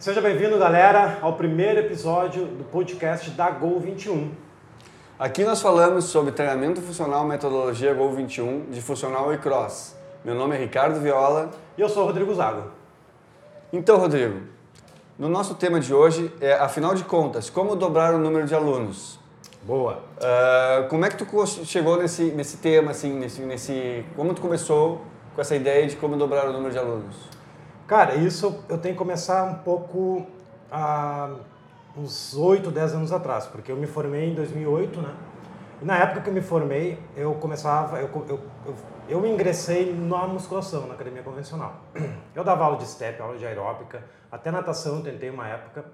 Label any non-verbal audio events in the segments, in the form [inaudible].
Seja bem-vindo, galera, ao primeiro episódio do podcast da Gol 21. Aqui nós falamos sobre treinamento funcional metodologia Gol 21 de funcional e cross. Meu nome é Ricardo Viola. E eu sou o Rodrigo Zago. Então, Rodrigo, no nosso tema de hoje é, afinal de contas, como dobrar o número de alunos? Boa. Uh, como é que tu chegou nesse, nesse tema, assim, nesse, nesse, como tu começou com essa ideia de como dobrar o número de alunos? Cara, isso eu tenho que começar um pouco há uns 8, 10 anos atrás, porque eu me formei em 2008, né? E na época que eu me formei, eu começava, eu, eu, eu, eu ingressei na musculação, na academia convencional. [clears throat] Eu dava aula de step, aula de aeróbica, até natação tentei uma época.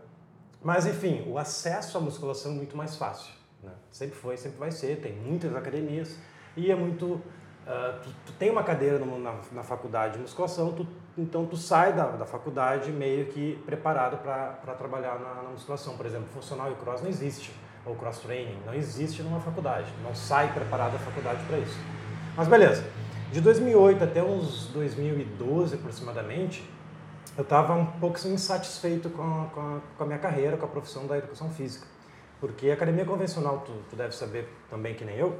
Mas enfim, o acesso à musculação é muito mais fácil. Né? Sempre foi, sempre vai ser, tem muitas academias e é muito Uh, tu, tu, tem uma cadeira no, na, na, faculdade de musculação, tu, então tu sai da, da faculdade meio que preparado para trabalhar na, na, musculação. Por exemplo, funcional e cross não existe, ou cross training não existe numa faculdade, não sai preparado da faculdade para isso. Mas beleza, de 2008 até uns 2012 aproximadamente, eu estava um pouco insatisfeito com a, com, a, com a minha carreira, com a profissão da educação física. Porque a academia convencional, tu, tu deve saber também que nem eu,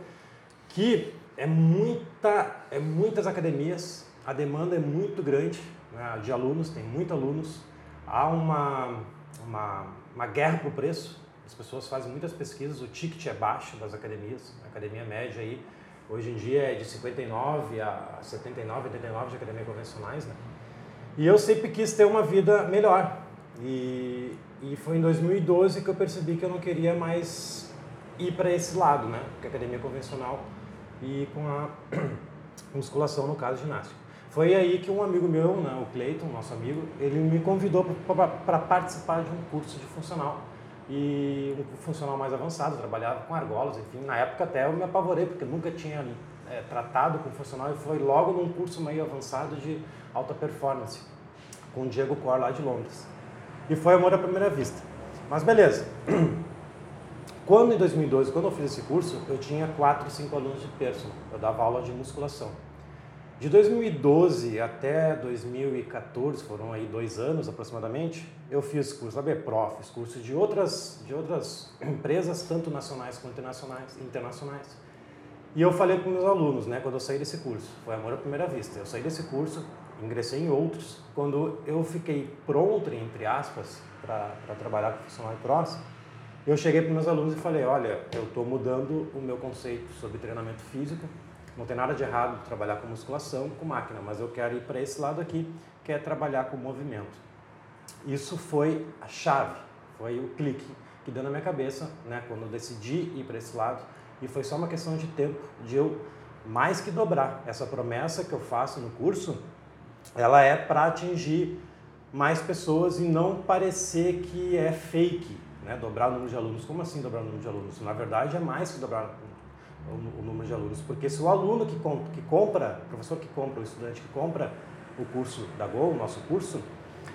que é, muita, é muitas academias, a demanda é muito grande né, de alunos, tem muitos alunos, há uma, uma, uma guerra por preço, as pessoas fazem muitas pesquisas, o ticket é baixo das academias, a academia média aí, hoje em dia é de 59 a 79, 89 de academias convencionais, né? E eu sempre quis ter uma vida melhor. E, e foi em 2012 que eu percebi que eu não queria mais ir para esse lado, né? A academia convencional e com a [clears throat] musculação, no caso, ginástica. Foi aí que um amigo meu, né, o Cleiton, nosso amigo, ele me convidou para participar de um curso de funcional. E um funcional mais avançado, trabalhava com argolas, enfim. Na época até eu me apavorei, porque nunca tinha é, tratado com funcional e foi logo num curso meio avançado de alta performance, com o Diego Cor lá de Londres. E foi amor à primeira vista. Mas beleza. [clears throat] Quando em 2012, quando eu fiz esse curso, eu tinha 4, 5 alunos de personal. Eu dava aula de musculação. De 2012 até 2014, foram aí dois anos aproximadamente, eu fiz curso da fiz curso de outras, de outras empresas, tanto nacionais quanto internacionais, internacionais. E eu falei para meus alunos, né, quando eu saí desse curso, foi amor à primeira vista. Eu saí desse curso, ingressei em outros. Quando eu fiquei pronto, entre aspas, para trabalhar com funcional e cross, eu cheguei para meus alunos e falei, olha, eu estou mudando o meu conceito sobre treinamento físico, não tem nada de errado trabalhar com musculação, com máquina, mas eu quero ir para esse lado aqui, que é trabalhar com movimento. Isso foi a chave, foi o clique que deu na minha cabeça, né, quando eu decidi ir para esse lado, e foi só uma questão de tempo, de eu mais que dobrar. Essa promessa que eu faço no curso, ela é para atingir mais pessoas e não parecer que é fake, né, dobrar o número de alunos. Como assim dobrar o número de alunos? Na verdade, é mais que dobrar o, número de alunos, porque se o aluno que, com, que compra, o professor que compra, o estudante que compra o curso da Go, o nosso curso,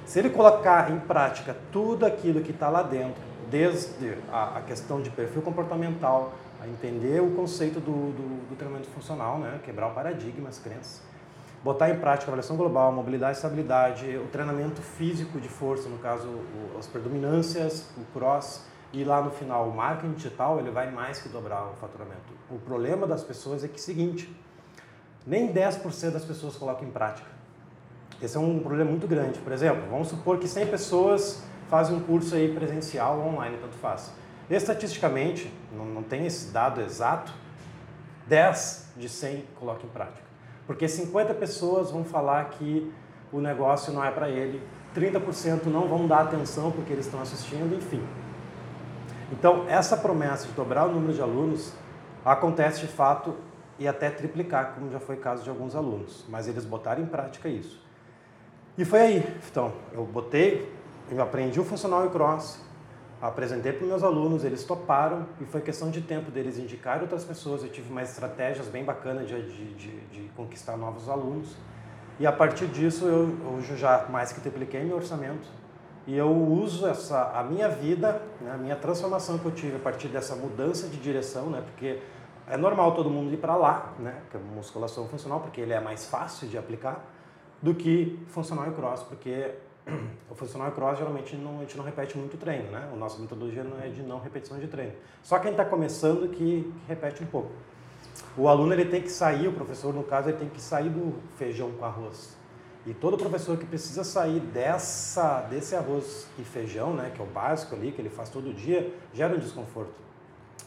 se ele colocar em prática tudo aquilo que está lá dentro, desde a, a, questão de perfil comportamental, a entender o conceito do, do, do treinamento funcional, né, quebrar o paradigma, as crenças, botar em prática a avaliação global, mobilidade e estabilidade, o treinamento físico de força, no caso as predominâncias, o cross, e lá no final o marketing digital, ele vai mais que dobrar o faturamento. O problema das pessoas é que é o seguinte, nem 10% das pessoas colocam em prática. Esse é um problema muito grande. Por exemplo, vamos supor que 100 pessoas fazem um curso aí presencial ou online, tanto faz. Estatisticamente, não, não tem esse dado exato, 10 de 100 colocam em prática. Porque 50 pessoas vão falar que o negócio não é para ele, 30% não vão dar atenção porque eles estão assistindo, enfim. Então, essa promessa de dobrar o número de alunos acontece de fato e até triplicar, como já foi caso de alguns alunos, mas eles botaram em prática isso. E foi aí, então, eu botei, eu aprendi o funcional e cross, apresentei para meus alunos, eles toparam e foi questão de tempo deles indicar outras pessoas. Eu tive mais estratégias bem bacanas de, de, de, de conquistar novos alunos. E a partir disso eu, eu já mais que tripliquei meu orçamento e eu uso essa a minha vida, né, a minha transformação que eu tive a partir dessa mudança de direção, né, porque é normal todo mundo ir para lá, né, que é musculação funcional, porque ele é mais fácil de aplicar do que funcional e cross, porque [clears throat] o funcional cross geralmente não, a gente não repete muito treino, né? A nossa metodologia não é de não repetição de treino. Só quem está começando que, que, repete um pouco. O aluno ele tem que sair, o professor no caso, ele tem que sair do feijão com arroz. E todo professor que precisa sair dessa, desse arroz e feijão, né, que é o básico ali, que ele faz todo dia, gera um desconforto.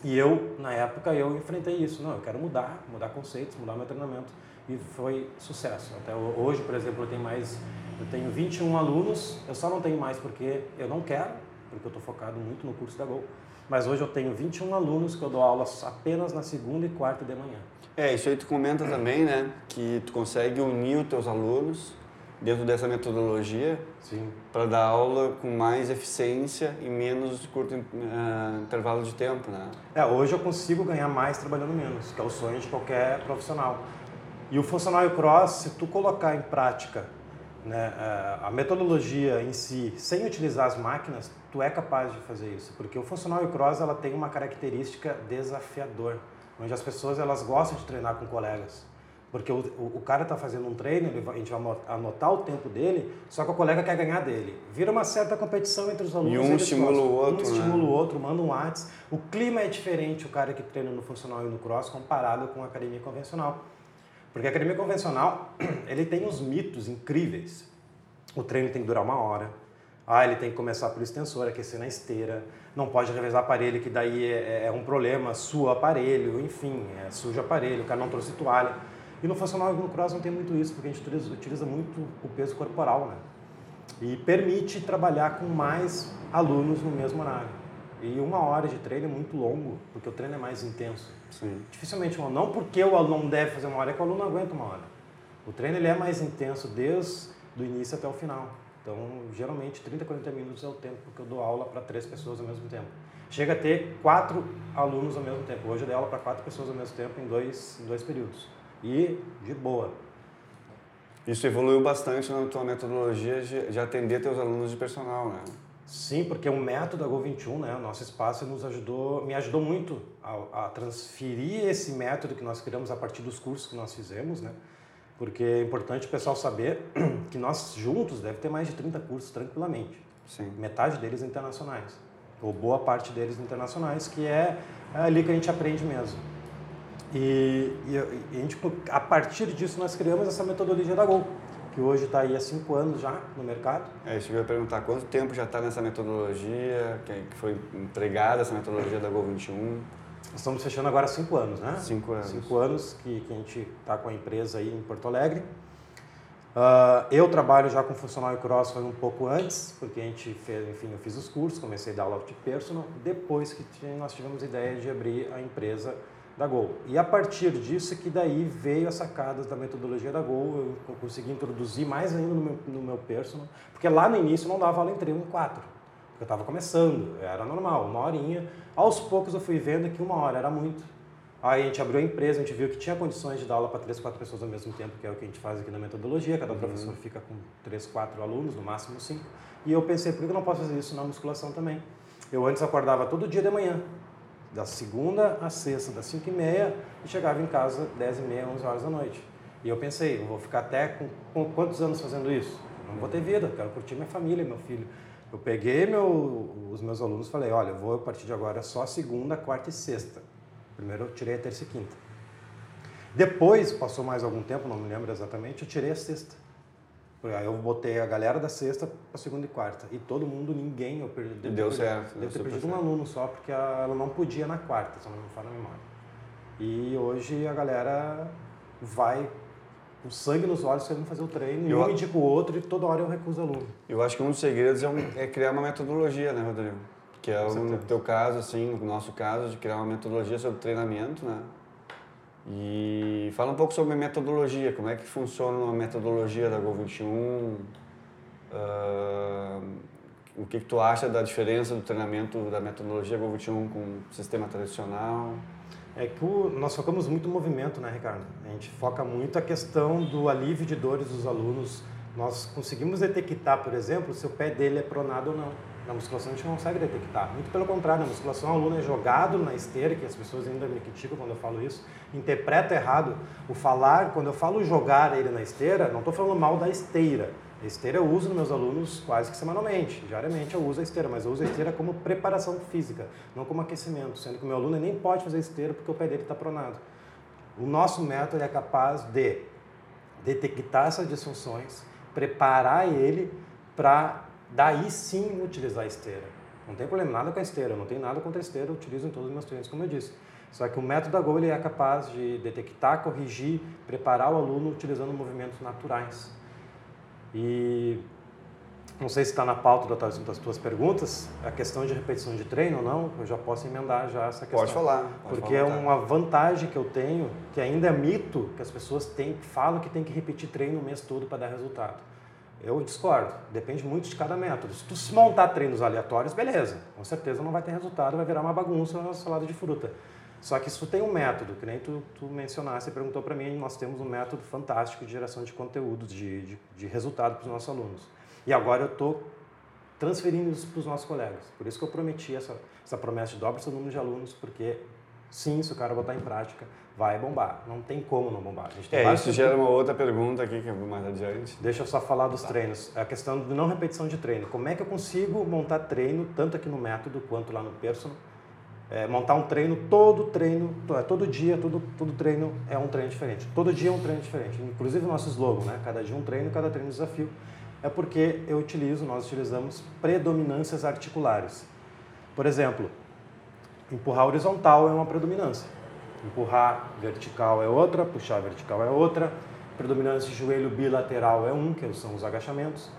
E eu, na época, eu enfrentei isso. Não, eu quero mudar, mudar conceitos, mudar meu treinamento. E foi sucesso. Até hoje, por exemplo, eu tenho mais, eu tenho 21 alunos, eu só não tenho mais porque eu não quero, porque eu estou focado muito no curso da Gol. Mas hoje eu tenho 21 alunos que eu dou aulas apenas na segunda e quarta de manhã. É, isso aí tu comenta também, né? Que tu consegue unir os teus alunos dentro dessa metodologia para dar aula com mais eficiência e menos curto uh, intervalo de tempo, né? É, hoje eu consigo ganhar mais trabalhando menos, que é o sonho de qualquer profissional. E o funcional cross, se tu colocar em prática né, eh, a metodologia em si, sem utilizar as máquinas, tu é capaz de fazer isso, porque o funcional cross ela tem uma característica desafiador, onde as pessoas elas gostam de treinar com colegas. Porque o, o, cara está fazendo um treino, ele, a gente vai anotar o tempo dele, só que o colega quer ganhar dele. Vira uma certa competição entre os alunos. E um estimula o outro. Um né? estimula o outro, manda um WhatsApp. O clima é diferente, o cara que treina no funcional e no cross, comparado com a academia convencional. Porque a academia convencional, [clears throat] ele tem uns mitos incríveis. O treino tem que durar uma hora. Ah, ele tem que começar pelo extensor, aquecer na esteira. Não pode revezar aparelho, que daí é, é um problema. Sua aparelho, enfim, é, suja aparelho. O cara não trouxe toalha. E no funcional no cross não tem muito isso, porque a gente utiliza, utiliza muito o peso corporal, né? E permite trabalhar com mais alunos no mesmo horário. E uma hora de treino é muito longo, porque o treino é mais intenso. Sim. Dificilmente, não porque o aluno deve fazer uma hora, é que o aluno não aguenta uma hora. O treino ele é mais intenso desde o início até o final. Então, geralmente, 30, 40 minutos é o tempo que eu dou aula para três pessoas ao mesmo tempo. Chega a ter quatro alunos ao mesmo tempo. Hoje eu dei aula para quatro pessoas ao mesmo tempo em dois, em dois períodos e de boa. Isso evoluiu bastante na tua metodologia de, de atender teus alunos de personal, né? Sim, porque o método da Go21, né, o nosso espaço nos ajudou, me ajudou muito a, a, transferir esse método que nós criamos a partir dos cursos que nós fizemos, né? Porque é importante o pessoal saber [clears throat] que nós juntos deve ter mais de 30 cursos tranquilamente. Sim. Metade deles internacionais, ou boa parte deles internacionais, que é ali que a gente aprende mesmo. E, e, a, gente, a partir disso nós criamos essa metodologia da Gol, que hoje está aí há cinco anos já no mercado. É, eu ia perguntar, quanto tempo já está nessa metodologia, que foi empregada essa metodologia da Gol 21? Estamos fechando agora cinco anos, né? Cinco anos. Cinco anos que, que a gente está com a empresa aí em Porto Alegre. Uh, eu trabalho já com funcional e cross foi um pouco antes, porque a gente fez, enfim, eu fiz os cursos, comecei a dar aula de personal, depois que nós tivemos a ideia de abrir a empresa da Gol. E a partir disso é que daí veio as sacadas da metodologia da Gol, eu consegui introduzir mais ainda no meu, no meu personal, porque lá no início não dava aula em 3 em 4, porque eu estava começando, era normal, uma horinha. Aos poucos eu fui vendo que uma hora era muito. Aí a gente abriu a empresa, a gente viu que tinha condições de dar aula para três, quatro pessoas ao mesmo tempo, que é o que a gente faz aqui na metodologia. Cada uhum. professor fica com três, quatro alunos, no máximo cinco. E eu pensei, por que eu não posso fazer isso na musculação também? Eu antes acordava todo dia de manhã, da segunda a sexta, das 5 e meia, e chegava em casa 10 e meia, 11 horas da noite. E eu pensei, eu vou ficar até com, com quantos anos fazendo isso? Não vou ter vida, quero curtir minha família, meu filho. Eu peguei meu, os meus alunos e falei, olha, eu vou a partir de agora só segunda, quarta e sexta. Primeiro eu tirei a terça e quinta. Depois, passou mais algum tempo, não me lembro exatamente, eu tirei a sexta. Aí eu botei a galera da sexta para segunda e quarta. E todo mundo, ninguém, eu perdi. Deu, deu certo. Deve ter perdido um aluno só, porque ela não podia na quarta, se não me fala a memória. E hoje a galera vai com sangue nos olhos querendo fazer o treino, eu, e um indica o outro e toda hora eu recuso aluno. Eu acho que um dos segredos é, um, é criar uma metodologia, né, Rodrigo? Que é no teu caso, assim, no nosso caso, de criar uma metodologia sobre treinamento, né? E fala um pouco sobre a metodologia, como é que funciona a metodologia da Go21, uh, ah, o que, que tu acha da diferença do treinamento da metodologia Go21 com o sistema tradicional? É que o, nós focamos muito no movimento, né, Ricardo? A gente foca muito a questão do alívio de dores dos alunos. Nós conseguimos detectar, por exemplo, se o pé dele é pronado ou não. Na musculação a gente não consegue detectar. Muito pelo contrário, na musculação o aluno é jogado na esteira, que as pessoas ainda me criticam quando eu falo isso, interpreta errado. O falar, quando eu falo jogar ele na esteira, não estou falando mal da esteira. esteira eu uso nos meus alunos quase que semanalmente, diariamente eu uso a esteira, mas eu uso a esteira como preparação física, não como aquecimento, sendo que o meu aluno nem pode fazer esteira porque o pé dele está pronado. O nosso método é capaz de detectar essas disfunções, preparar ele para daí sim utilizar a esteira. Não tem problema nada com a esteira, não tem nada contra a esteira, eu utilizo em todos os meus treinos, como eu disse. Só que o método da Go ele é capaz de detectar, corrigir, preparar o aluno utilizando movimentos naturais. E não sei se está na pauta das, das tuas perguntas, a questão de repetição de treino ou não, eu já posso emendar já essa questão. Pode falar. Pode porque falar, é uma vantagem que eu tenho, que ainda é mito, que as pessoas têm, falam que tem que repetir treino o mês todo para dar resultado. Eu discordo, depende muito de cada método. Se tu se montar treinos aleatórios, beleza, com certeza não vai ter resultado, vai virar uma bagunça, uma salada de fruta. Só que isso tem um método, que nem tu, tu mencionaste, você perguntou para mim, nós temos um método fantástico de geração de conteúdos, de, de, de resultado para os nossos alunos. E agora eu estou transferindo isso para os nossos colegas. Por isso que eu prometi essa, essa promessa de dobra seu número de alunos, porque sim, se o cara botar em prática, vai bombar. Não tem como não bombar. é, isso gera uma outra pergunta aqui que eu vou mais adiante. Deixa eu só falar dos tá. treinos. A questão de não repetição de treino. Como é que eu consigo montar treino, tanto aqui no método quanto lá no personal, é, montar um treino, todo treino, é, todo dia, todo, todo treino é um treino diferente. Todo dia é um treino diferente. Inclusive o nosso slogan, né? Cada dia um treino, cada treino um desafio. É porque eu utilizo, nós utilizamos predominâncias articulares. Por exemplo, empurrar horizontal é uma predominância. Empurrar vertical é outra, puxar vertical é outra. Predominância de joelho bilateral é um, que são os agachamentos.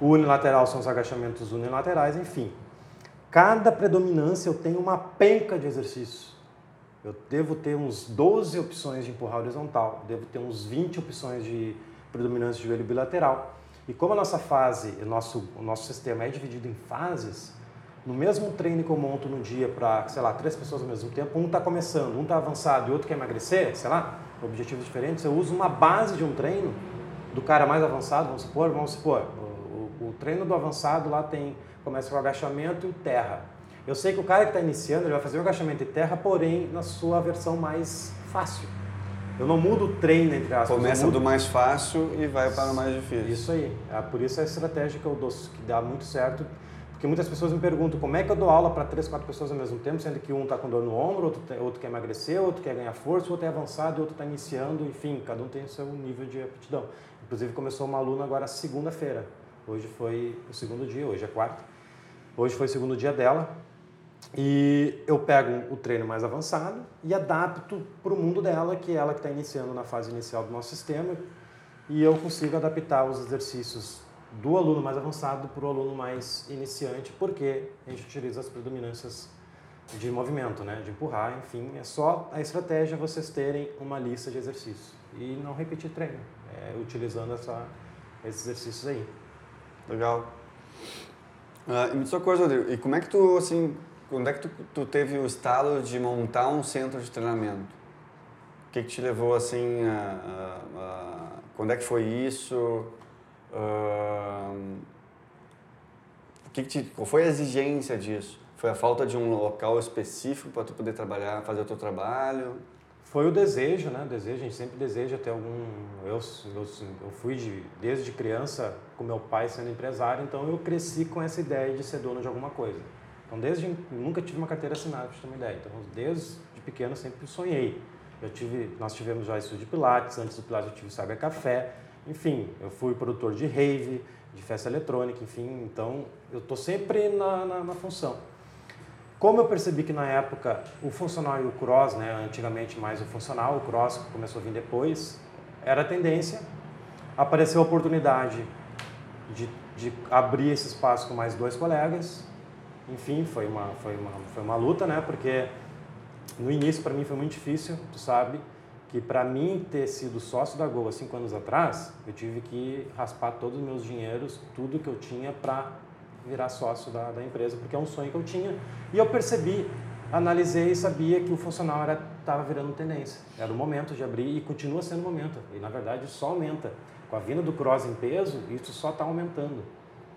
Unilateral são os agachamentos unilaterais, enfim. Cada predominância eu tenho uma penca de exercícios. Eu devo ter uns 12 opções de empurrar horizontal, devo ter uns 20 opções de predominância de joelho bilateral. E como a nossa fase, o nosso, o nosso sistema é dividido em fases, no mesmo treino que eu monto no dia para, sei lá, três pessoas ao mesmo tempo, um está começando, um está avançado e outro quer emagrecer, sei lá, objetivos diferentes, eu uso uma base de um treino do cara mais avançado, vamos supor, vamos supor, o, o, o treino do avançado lá tem começa com agachamento e terra. Eu sei que o cara que está iniciando ele vai fazer o agachamento e terra, porém na sua versão mais fácil. Eu não mudo o treino, entre aspas. Começa mudo... do mais fácil e vai para o mais difícil. Isso aí. É, por isso é a estratégia que eu dou, que dá muito certo. Porque muitas pessoas me perguntam como é que eu dou aula para três, quatro pessoas ao mesmo tempo, sendo que um está com dor no ombro, outro, outro quer emagrecer, outro quer ganhar força, outro é avançado, outro está iniciando, enfim, cada um tem o seu nível de aptidão. Inclusive começou uma aluna agora segunda-feira. Hoje foi o segundo dia, hoje é quarta. Hoje foi o segundo dia dela. E eu pego o treino mais avançado e adapto para o mundo dela, que é ela que está iniciando na fase inicial do nosso sistema. E eu consigo adaptar os exercícios do aluno mais avançado para o aluno mais iniciante, porque a gente utiliza as predominâncias de movimento, né? de empurrar, enfim. É só a estratégia vocês terem uma lista de exercícios e não repetir treino, é, utilizando essa, esses exercícios aí. Legal. Uh, me diz uma coisa, Rodrigo, e como é que tu, assim, quando é que tu, tu teve o estalo de montar um centro de treinamento? O que, que te levou, assim, a, a, a, quando é que foi isso? Uh, que que te, qual foi a exigência disso? Foi a falta de um local específico para tu poder trabalhar, fazer o teu trabalho? Foi o desejo, né? Desejo, a gente sempre deseja ter algum. Eu, eu, eu fui de, desde criança com meu pai sendo empresário, então eu cresci com essa ideia de ser dono de alguma coisa. Então, desde nunca tive uma carteira assinada, para ter uma ideia. Então, desde pequeno sempre sonhei. Eu tive, nós tivemos já estúdio de Pilates, antes do Pilates eu tive Cyber Café, enfim, eu fui produtor de rave, de festa eletrônica, enfim, então eu estou sempre na, na, na função. Como eu percebi que na época o funcional e o cross, né, antigamente mais o funcional, o cross começou a vir depois, era a tendência, apareceu a oportunidade de, de abrir esse espaço com mais dois colegas. Enfim, foi uma, foi uma, foi uma luta, né, porque no início para mim foi muito difícil, tu sabe, que para mim ter sido sócio da Gol há cinco anos atrás, eu tive que raspar todos os meus dinheiros, tudo que eu tinha para virar sócio da, da empresa, porque é um sonho que eu tinha. E eu percebi, analisei e sabia que o funcional estava virando tendência. Era o momento de abrir e continua sendo o momento. E na verdade só aumenta. Com a vinda do cross em peso, isso só está aumentando.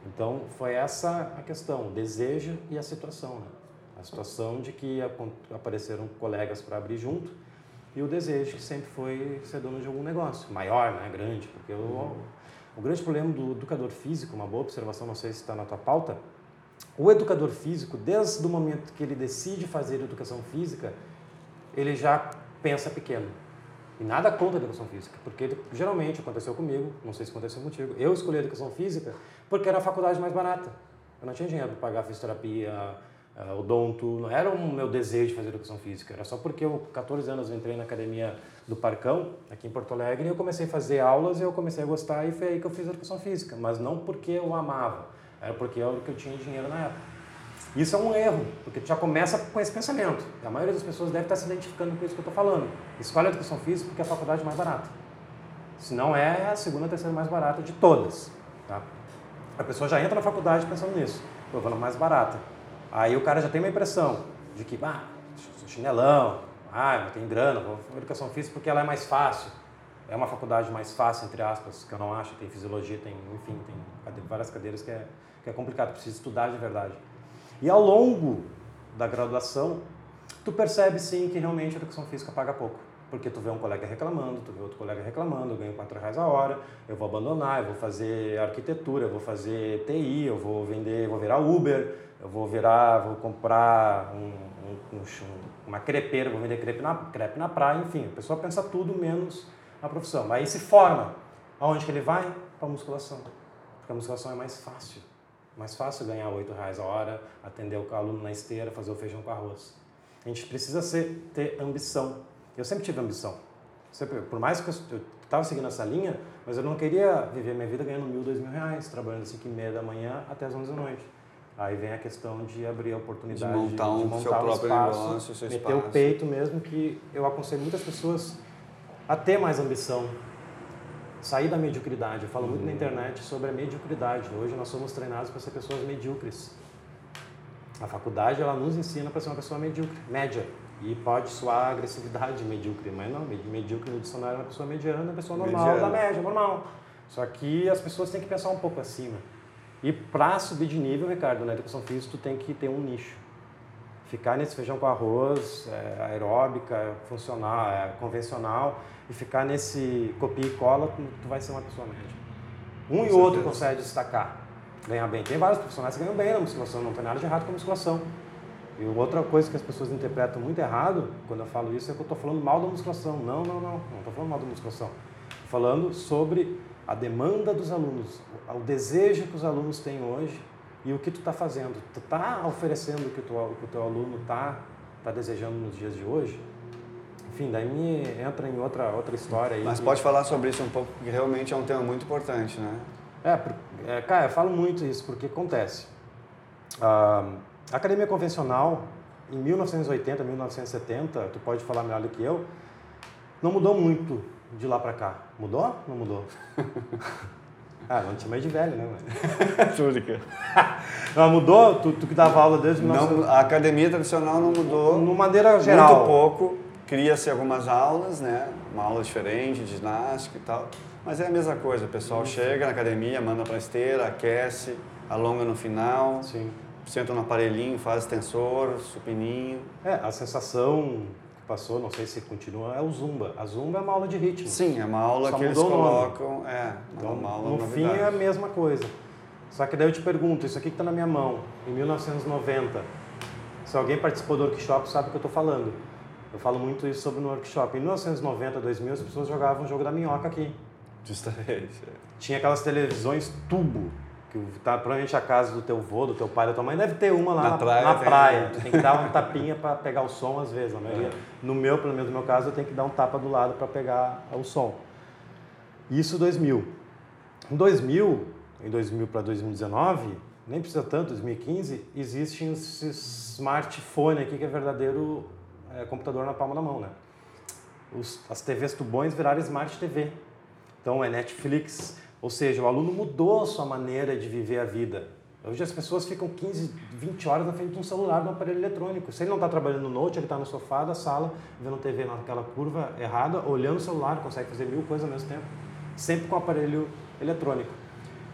Então foi essa a questão, o desejo e a situação. Né? A situação de que apareceram colegas para abrir junto e o desejo que sempre foi ser dono de algum negócio, maior, né, grande, porque eu o grande problema do educador físico, uma boa observação, não sei se está na tua pauta, o educador físico, desde o momento que ele decide fazer educação física, ele já pensa pequeno. E nada contra a educação física, porque geralmente aconteceu comigo, não sei se aconteceu contigo, eu escolhi a educação física porque era a faculdade mais barata. Eu não tinha dinheiro para pagar fisioterapia, uh, odonto, não era o meu desejo de fazer educação física, era só porque eu, com 14 anos, eu entrei na academia do Parcão, aqui em Porto Alegre, e eu comecei a fazer aulas e eu comecei a gostar e foi aí que eu fiz educação física, mas não porque eu amava, era porque era o que eu tinha dinheiro na época. Isso é um erro, porque tu já começa com esse pensamento. A maioria das pessoas deve estar se identificando com isso que eu estou falando. Escolhe a educação física porque é a faculdade mais barata. Se não é a segunda, terceira mais barata de todas. Tá? A pessoa já entra na faculdade pensando nisso. Eu vou na mais barata. Aí o cara já tem uma impressão de que, ah, sou chinelão, ah, não tenho grana, vou educação física porque ela é mais fácil. É uma faculdade mais fácil, entre aspas, que eu não acho. Tem fisiologia, tem, enfim, tem várias cadeiras que é, que é complicado, precisa estudar de verdade. E ao longo da graduação, tu percebe sim que realmente a educação física paga pouco. Porque tu vê um colega reclamando, tu vê outro colega reclamando, eu ganho 4 reais a hora, eu vou abandonar, eu vou fazer arquitetura, eu vou fazer TI, eu vou vender, vou virar Uber, eu vou virar, vou comprar um, um, um, uma crepeira, vou vender crepe na, crepe na praia, enfim, a pessoa pensa tudo menos a profissão. Aí se forma. Aonde que ele vai? Para a musculação. Porque a musculação é mais fácil. Mais fácil ganhar R$ reais a hora, atender o aluno na esteira, fazer o feijão com arroz. A gente precisa ser, ter ambição. Eu sempre tive ambição. Sempre, por mais que eu estava seguindo essa linha, mas eu não queria viver minha vida ganhando mil, dois mil reais, trabalhando às cinco e meia da manhã até as onze da noite. Aí vem a questão de abrir a oportunidade de montar, um, de montar seu um próprio espaço, negócio, seu meter espaço. o peito mesmo, que eu aconselho muitas pessoas a ter mais ambição, sair da mediocridade. Eu falo muito na uhum. internet sobre a mediocridade. Hoje nós somos treinados para ser pessoas medíocres. A faculdade ela nos ensina para ser uma pessoa medíocre, média. E pode soar agressividade [laughs] medíocre, mas não, medíocre no dicionário é uma pessoa mediana, uma pessoa normal, Mediana. da média, normal. Só que as pessoas têm que pensar um pouco acima. E para subir de nível, Ricardo, na educação física, tu tem que ter um nicho. Ficar nesse feijão com arroz, é, aeróbica, funcional, é, convencional, e ficar nesse copia e cola, tu, tu vai ser uma pessoa média. Um Com e certeza. outro consegue destacar, ganhar bem. Tem vários profissionais que ganham bem na musculação, não tem nada de errado com a musculação. E outra coisa que as pessoas interpretam muito errado quando eu falo isso é que eu estou falando mal da musculação. Não, não, não, não estou falando mal da musculação. Estou falando sobre a demanda dos alunos, o desejo que os alunos têm hoje e o que tu está fazendo. Tu está oferecendo o que, tu, o que o teu aluno está tá desejando nos dias de hoje? enfim, daí me entra em outra, outra história. Aí Mas pode falar sobre isso um pouco, porque realmente é um tema muito importante, né? É, é cara, eu falo muito isso, porque acontece. A academia convencional, em 1980, 1970, tu pode falar melhor do que eu, não mudou muito de lá para cá. Mudou? Não mudou? [laughs] Ah, não te chamei de velho, né, mano? [laughs] Túnica. [laughs] não, mudou? Tu, tu que dava aula desde... Não, a academia tradicional não mudou. De maneira geral. Muito pouco cria-se algumas aulas, né? Uma aula diferente de ginástica e tal. Mas é a mesma coisa, o pessoal uhum. chega na academia, manda para a esteira, aquece, alonga no final, Sim. Senta no aparelhinho, faz tensor, supininho. É, a sensação que passou, não sei se continua, é o Zumba. A Zumba é uma aula de ritmo. Sim, é uma aula Só que eles colocam, é, então, uma aula No novidade. fim é a mesma coisa. Só que daí eu te pergunto, isso aqui que está na minha mão, em 1990, se alguém participou do workshop sabe o que eu estou falando. Eu falo muito isso sobre no workshop. Em 1990, 2000, as pessoas jogavam o jogo da minhoca aqui. Justamente. É. Tinha aquelas televisões tubo, que tá, provavelmente a casa do teu avô, do teu pai, da tua mãe, deve ter uma lá na, na praia. Na praia. Tu tem que dar uma tapinha para pegar o som às vezes. Maioria. É. No meu, pelo menos no meu caso, eu tenho que dar um tapa do lado para pegar o som. Isso 2000. Em 2000, em 2000 para 2019, nem precisa tanto, 2015, existe esse smartphone aqui que é verdadeiro é, computador na palma da mão, né? Os, as TVs tubões viraram Smart TV. Então é Netflix, ou seja, o aluno mudou a sua maneira de viver a vida. Hoje as pessoas ficam 15, 20 horas na frente de um celular, de um aparelho eletrônico. Se ele não está trabalhando no note, ele está no sofá da sala, vendo TV naquela curva errada, olhando o celular, consegue fazer mil coisas ao mesmo tempo, sempre com o aparelho eletrônico.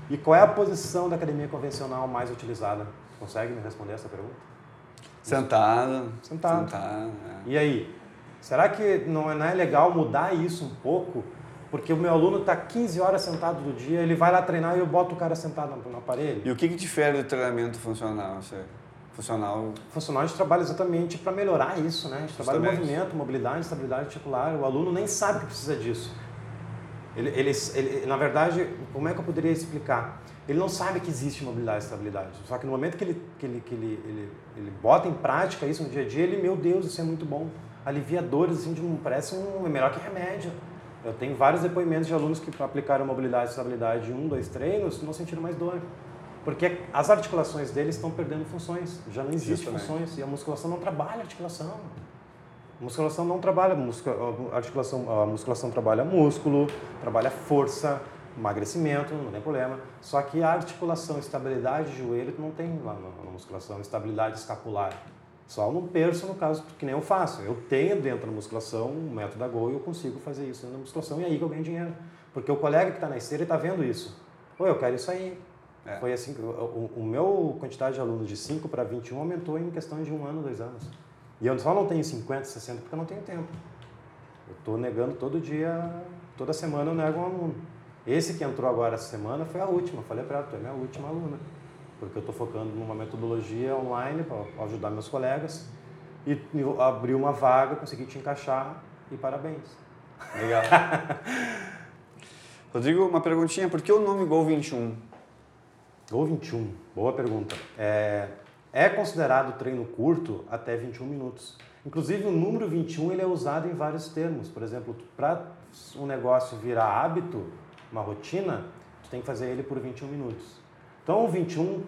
E qual é a posição da academia convencional mais utilizada? Consegue me responder essa pergunta? Sentado. Sentado. Sentado é. E aí? Será que não é, não é legal mudar isso um pouco Porque o meu aluno está 15 horas sentado do dia, ele vai lá treinar e eu boto o cara sentado no, no aparelho. E o que, que difere do treinamento funcional? Funcional? Funcional a gente trabalha exatamente para melhorar isso, né? A gente trabalha movimento, mobilidade, estabilidade articular. O aluno nem sabe que precisa disso. Ele, ele, ele, na verdade, como é que eu poderia explicar? Ele não sabe que existe mobilidade e estabilidade. Só que no momento que ele, que ele, que ele, ele, ele bota em prática isso no dia a dia, ele, meu Deus, isso é muito bom. Alivia dores, assim, de um, parece um, é melhor que remédio. Eu tenho vários depoimentos de alunos que aplicaram mobilidade e estabilidade em um, dois treinos não sentiram mais dor. Porque as articulações deles estão perdendo funções, já não existem funções e a musculação não trabalha a articulação. A musculação não trabalha a articulação, a musculação trabalha músculo, trabalha força, emagrecimento, não tem problema. Só que a articulação, estabilidade de joelho não tem lá na musculação, estabilidade escapular. Só no perso, no caso, que nem eu faço. Eu tenho dentro da musculação um método da Go e eu consigo fazer isso dentro da musculação e é aí que eu ganho dinheiro. Porque o colega que está na esteira está vendo isso. Ou eu quero isso aí. É. Foi assim, o, o meu quantidade de alunos de 5 para 21 aumentou em questão de um ano, dois anos. E eu só não tenho 50, 60 porque eu não tenho tempo. Eu estou negando todo dia, toda semana eu nego um aluno. Esse que entrou agora essa semana foi a última. Eu falei para ela, tu é minha última aluna porque eu estou focando numa metodologia online para ajudar meus colegas e abri uma vaga, consegui te encaixar e parabéns. Legal. [laughs] Rodrigo, uma perguntinha, por que o nome Gol 21? Gol 21, boa pergunta. É, é considerado treino curto até 21 minutos. Inclusive o número 21 ele é usado em vários termos. Por exemplo, para um negócio virar hábito, uma rotina, tu tem que fazer ele por 21 minutos. Então, o 21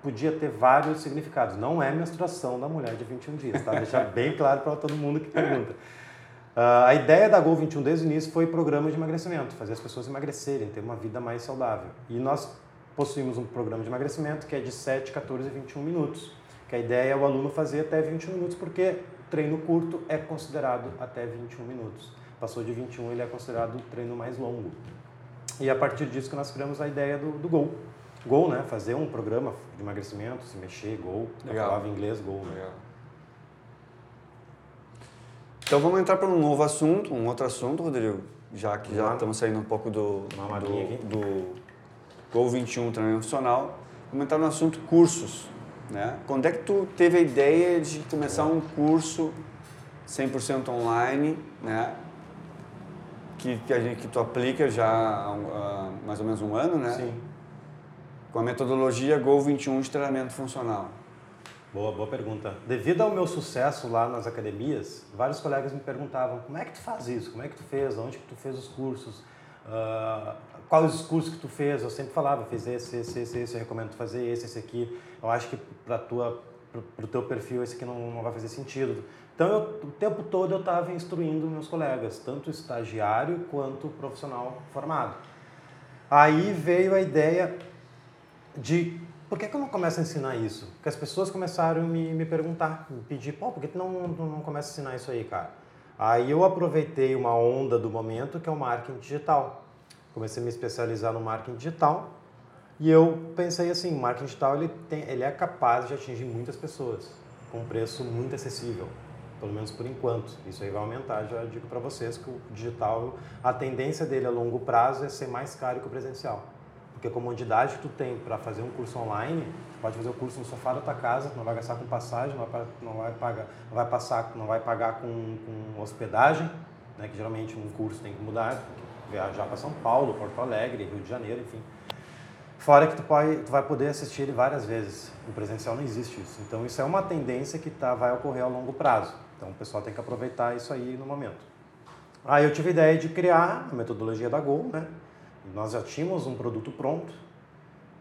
podia ter vários significados. Não é menstruação da mulher de 21 dias, tá? Deixar [laughs] bem claro para todo mundo que pergunta. Uh, a ideia da Gol 21 desde o início foi programa de emagrecimento, fazer as pessoas emagrecerem, ter uma vida mais saudável. E nós possuímos um programa de emagrecimento que é de 7, 14 e 21 minutos. Que a ideia é o aluno fazer até 21 minutos, porque treino curto é considerado até 21 minutos. Passou de 21, ele é considerado um treino mais longo. E a partir disso que nós criamos a ideia do, do Gol, Gol, né? Fazer um programa de emagrecimento, se mexer, Gol. Eu falava em inglês, Gol. Né? Legal. Então vamos entrar para um novo assunto, um outro assunto, Rodrigo, já que já estamos saindo um pouco do, do, do Gol 21 treinamento funcional. Vamos entrar no assunto cursos. Né? Quando é que tu teve a ideia de começar um curso 100% online, né? Que, que, a gente, que tu aplica já há mais ou menos um ano, né? Sim com a metodologia Gol 21 de treinamento funcional? Boa, boa pergunta. Devido ao meu sucesso lá nas academias, vários colegas me perguntavam como é que tu faz isso, como é que tu fez, onde que tu fez os cursos, uh, quais os cursos que tu fez. Eu sempre falava, fiz esse, esse, esse, esse, eu recomendo fazer esse, esse aqui. Eu acho que para tua para o teu perfil esse aqui não, não vai fazer sentido. Então, eu, o tempo todo eu estava instruindo meus colegas, tanto estagiário quanto profissional formado. Aí veio a ideia, de por que, que eu não começo a ensinar isso? Porque as pessoas começaram a me, me perguntar, me pedir, pô, por que tu não, não, não começa a ensinar isso aí, cara? Aí eu aproveitei uma onda do momento que é o marketing digital. Comecei a me especializar no marketing digital e eu pensei assim, o marketing digital ele, tem, ele é capaz de atingir muitas pessoas com um preço muito acessível, pelo menos por enquanto. Isso aí vai aumentar, já digo para vocês que o digital, a tendência dele a longo prazo é ser mais caro que o presencial. Porque a comodidade que tu tem para fazer um curso online, tu pode fazer o curso no sofá da tua casa, não vai gastar com passagem, não vai, não vai pagar, não vai passar, não vai pagar com, com hospedagem, né, que geralmente um curso tem que mudar, viajar para São Paulo, Porto Alegre, Rio de Janeiro, enfim. Fora que tu, pode, tu vai poder assistir ele várias vezes. No presencial não existe isso. Então isso é uma tendência que tá, vai ocorrer a longo prazo. Então o pessoal tem que aproveitar isso aí no momento. Aí eu tive a ideia de criar a metodologia da Gol, né? Nós já tínhamos um produto pronto,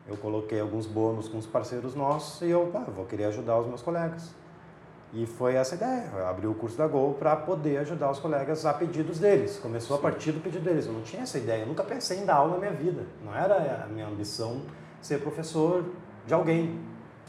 eu coloquei alguns bônus com os parceiros nossos e eu ah, vou querer ajudar os meus colegas. E foi essa ideia, eu abri o curso da Gol para poder ajudar os colegas a pedidos deles. Começou Sim. a partir do pedido deles, eu não tinha essa ideia, eu nunca pensei em dar aula na minha vida. Não era a minha ambição ser professor de alguém.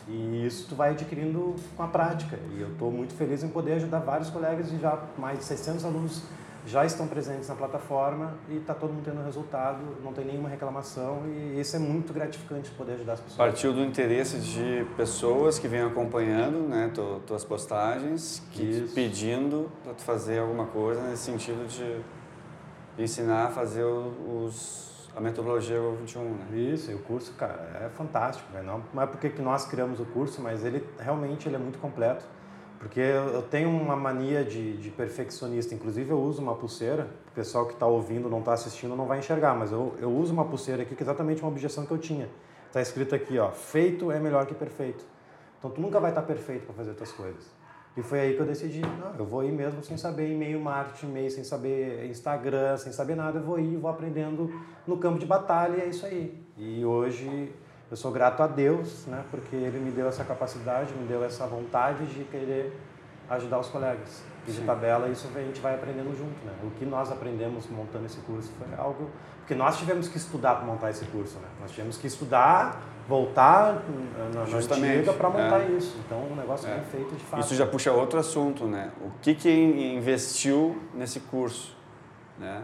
E isso tu vai adquirindo com a prática. E eu estou muito feliz em poder ajudar vários colegas e já mais de 600 alunos já estão presentes na plataforma e está todo mundo tendo resultado, não tem nenhuma reclamação e isso é muito gratificante poder ajudar as pessoas. Partiu do interesse de pessoas que vêm acompanhando né, tu, tuas postagens, que isso. pedindo para tu fazer alguma coisa nesse sentido de ensinar a fazer os, a metodologia 21, né? Isso, e o curso, cara, é fantástico. Né? Não é porque que nós criamos o curso, mas ele realmente ele é muito completo. Porque eu tenho uma mania de, de perfeccionista. Inclusive, eu uso uma pulseira. O pessoal que está ouvindo, não está assistindo, não vai enxergar. Mas eu, eu uso uma pulseira aqui que é exatamente uma objeção que eu tinha. Está escrito aqui, ó, feito é melhor que perfeito. Então, tu nunca vai estar tá perfeito para fazer as tuas coisas. E foi aí que eu decidi, não, eu vou ir mesmo sem saber e-mail marketing, e-mail sem saber Instagram, sem saber nada, eu vou ir, vou aprendendo no campo de batalha e é isso aí. E hoje eu sou grato a Deus, né, porque Ele me deu essa capacidade, me deu essa vontade de querer ajudar os colegas. E de tabela isso a gente vai aprendendo junto, né? O que nós aprendemos montando esse curso foi algo porque nós tivemos que estudar para montar esse curso, né? Nós tivemos que estudar, voltar na, antiga para montar é. isso. Então, um negócio é. bem feito de fato. Isso já puxa outro assunto, né? O que que investiu nesse curso, né?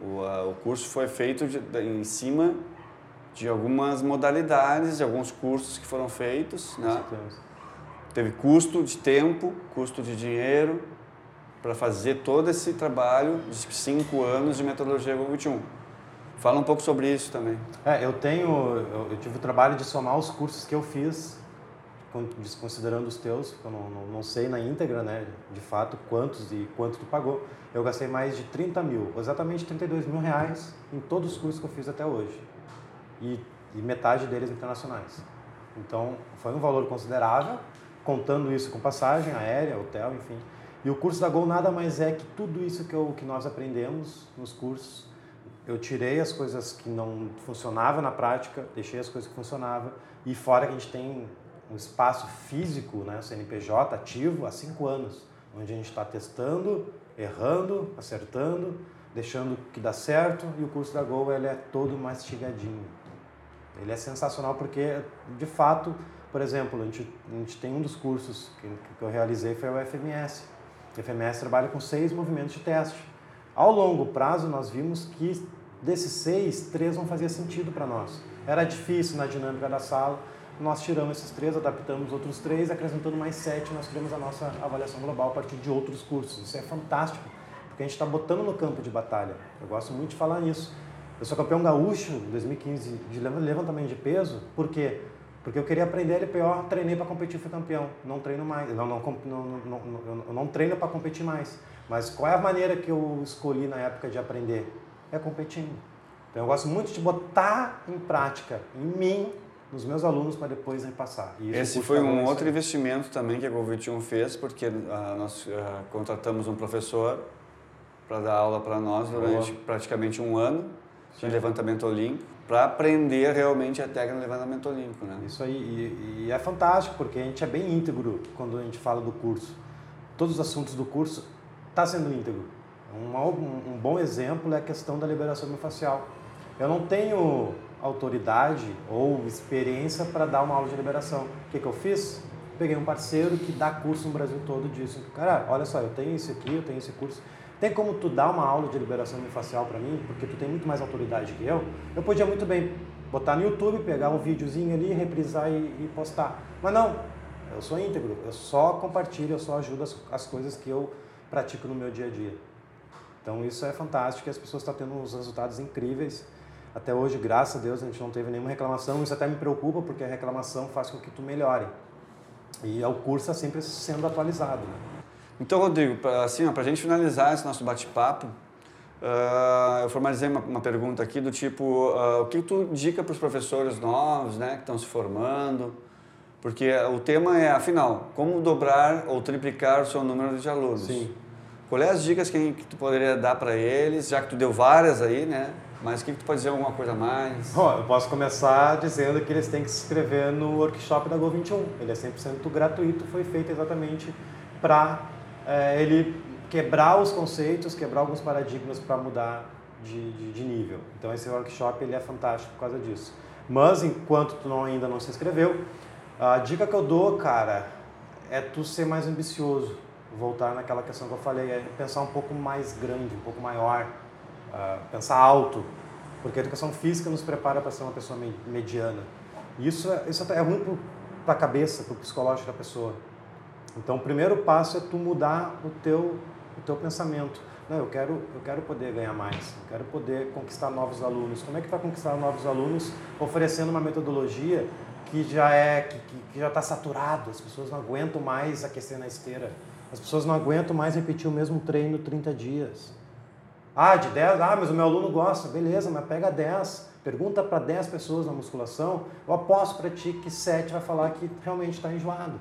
O, a, o curso foi feito de, em cima de algumas modalidades, de alguns cursos que foram feitos, né? Teve custo de tempo, custo de dinheiro para fazer todo esse trabalho de cinco anos de metodologia Google 21. Fala um pouco sobre isso também. É, eu tenho, eu, eu, tive o trabalho de somar os cursos que eu fiz, desconsiderando os teus, eu não, não, não, sei na íntegra, né, de fato, quantos e quanto tu pagou. Eu gastei mais de 30 mil, exatamente 32 mil reais em todos os cursos que eu fiz até hoje. E, e metade deles internacionais. Então, foi um valor considerável, contando isso com passagem aérea, hotel, enfim. E o curso da Gol nada mais é que tudo isso que, eu, que nós aprendemos nos cursos. Eu tirei as coisas que não funcionavam na prática, deixei as coisas que funcionavam. E fora que a gente tem um espaço físico, né, CNPJ ativo há cinco anos, onde a gente está testando, errando, acertando, deixando que dá certo. E o curso da Gol ele é todo mastigadinho. Ele é sensacional porque, de fato, por exemplo, a gente, a gente tem um dos cursos que, que eu realizei foi o FMS. O FMS trabalha com seis movimentos de teste. Ao longo prazo, nós vimos que desses seis, três não fazia sentido para nós. Era difícil na dinâmica da sala. Nós tiramos esses três, adaptamos outros três, acrescentando mais sete, nós criamos a nossa avaliação global a partir de outros cursos. Isso é fantástico, porque a gente está botando no campo de batalha. Eu gosto muito de falar nisso. Eu sou campeão gaúcho em 2015 de levantamento de peso, por quê? Porque eu queria aprender LPO, treinei para competir, fui campeão. Não treino mais, não, não, não, não, não, não treino para competir mais. Mas qual é a maneira que eu escolhi na época de aprender? É competindo. Então eu gosto muito de botar em prática, em mim, nos meus alunos, para depois repassar. Esse foi um outro investimento também que a Gol21 fez, porque uh, nós uh, contratamos um professor para dar aula para nós durante Boa. praticamente um ano de levantamento olímpico para aprender realmente a técnica do levantamento olímpico, né? Isso aí, e, e, é fantástico, porque a gente é bem íntegro quando a gente fala do curso. Todos os assuntos do curso está sendo íntegro. Um, um, bom exemplo é a questão da liberação facial. Eu não tenho autoridade ou experiência para dar uma aula de liberação. O que, que eu fiz? Peguei um parceiro que dá curso no Brasil todo disso. Cara, olha só, eu tenho isso aqui, eu tenho esse curso tem como tu dar uma aula de liberação facial para mim, porque tu tem muito mais autoridade que eu? Eu podia muito bem botar no YouTube, pegar um videozinho ali, reprisar e, e postar. Mas não, eu sou íntegro, eu só compartilho, eu só ajudo as, as coisas que eu pratico no meu dia a dia. Então isso é fantástico e as pessoas estão tendo uns resultados incríveis. Até hoje, graças a Deus, a gente não teve nenhuma reclamação. Isso até me preocupa porque a reclamação faz com que tu melhore. E o curso está sempre sendo atualizado. Né? Então, Rodrigo, para assim, a gente finalizar esse nosso bate-papo, uh, eu formalizei uma, uma, pergunta aqui do tipo, uh, o que tu indica para os professores novos, né, que estão se formando? Porque o tema é, afinal, como dobrar ou triplicar o seu número de alunos. Sim. Quais é as dicas que, que tu poderia dar para eles, já que tu deu várias aí, né? Mas o que, que tu pode dizer alguma coisa a mais? Oh, eu posso começar dizendo que eles têm que se inscrever no workshop da Go21. Ele é 100% gratuito, foi feito exatamente para é, ele quebrar os conceitos, quebrar alguns paradigmas para mudar de, de, de, nível. Então esse workshop ele é fantástico por causa disso. Mas enquanto tu não, ainda não se inscreveu, a dica que eu dou, cara, é tu ser mais ambicioso, voltar naquela questão que eu falei, é pensar um pouco mais grande, um pouco maior, uh, pensar alto, porque a educação física nos prepara para ser uma pessoa mediana. Isso é, isso é ruim para a cabeça, para o psicológico da pessoa. Então, o primeiro passo é tu mudar o teu, o teu pensamento. Não, eu quero, eu quero poder ganhar mais, eu quero poder conquistar novos alunos. Como é que vai conquistar novos alunos oferecendo uma metodologia que já é que, que já está saturado, as pessoas não aguentam mais aquecer na esteira, as pessoas não aguentam mais repetir o mesmo treino 30 dias. Ah, de 10, ah, mas o meu aluno gosta, beleza, mas pega 10, pergunta para 10 pessoas na musculação, eu aposto para ti que 7 vai falar que realmente está enjoado.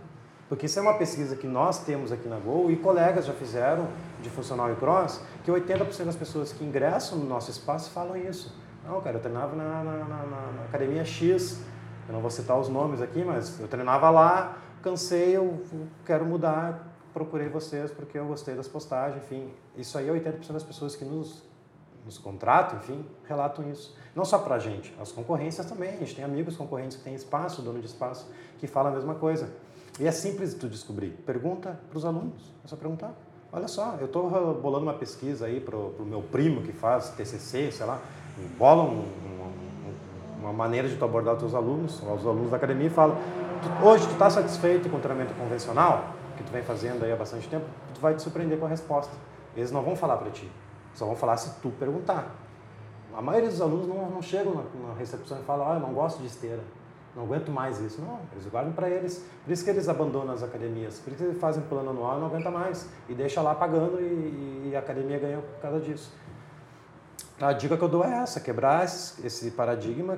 Porque isso é uma pesquisa que nós temos aqui na Gol e colegas já fizeram de funcional e cross, que 80% das pessoas que ingressam no nosso espaço falam isso. Não, cara, eu treinava na, na, na, na academia X, eu não vou citar os nomes aqui, mas eu treinava lá, cansei, eu quero mudar, procurei vocês porque eu gostei das postagens, enfim. Isso aí é 80% das pessoas que nos, nos contratam, enfim, relatam isso. Não só para a gente, as concorrências também. A gente tem amigos concorrentes que têm espaço, dono de espaço, que falam a mesma coisa. E é simples tu descobrir. Pergunta para os alunos. É só perguntar. Olha só, eu estou bolando uma pesquisa aí para o meu primo que faz TCC, sei lá. Bola um, um, uma maneira de tu abordar os teus alunos, os alunos da academia e fala, hoje tu está satisfeito com o treinamento convencional, que tu vem fazendo aí há bastante tempo, tu vai te surpreender com a resposta. Eles não vão falar para ti, só vão falar se tu perguntar. A maioria dos alunos não, não chegam na, na recepção e falam, ah, eu não gosto de esteira não aguento mais isso. Não, eles guardam para eles. Por isso que eles abandonam as academias. Por isso que eles fazem plano anual e não aguenta mais. E deixa lá pagando e, e a academia ganha por causa disso. A dica que eu dou é essa, quebrar esse, esse paradigma,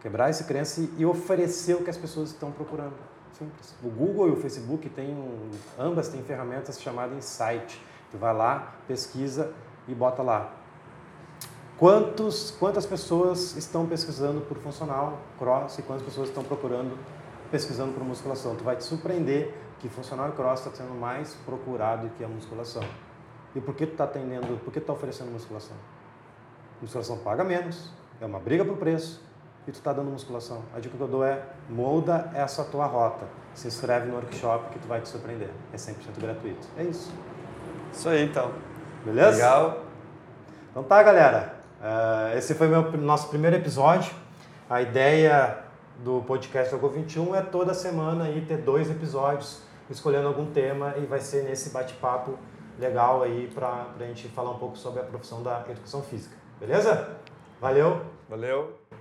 quebrar essa crença e oferecer o que as pessoas estão procurando. Simples. O Google e o Facebook têm, ambas têm ferramentas chamadas Insight. Tu vai lá, pesquisa e bota lá Quantos, quantas pessoas estão pesquisando por funcional cross e quantas pessoas estão procurando, pesquisando por musculação? Tu vai te surpreender que funcional e cross está sendo mais procurado que a musculação. E por que tu está atendendo, por que tu está oferecendo musculação? Musculação paga menos, é uma briga por preço e tu está dando musculação. A dica que eu dou é molda essa tua rota. Se inscreve no workshop que tu vai te surpreender. É 100% gratuito. É isso. Isso aí então. Beleza? Legal. Então tá, galera. Uh, esse foi o nosso primeiro episódio. A ideia do podcast Logo 21 é toda semana aí ter dois episódios escolhendo algum tema e vai ser nesse bate-papo legal aí para a gente falar um pouco sobre a profissão da educação física. Beleza? Valeu! Valeu!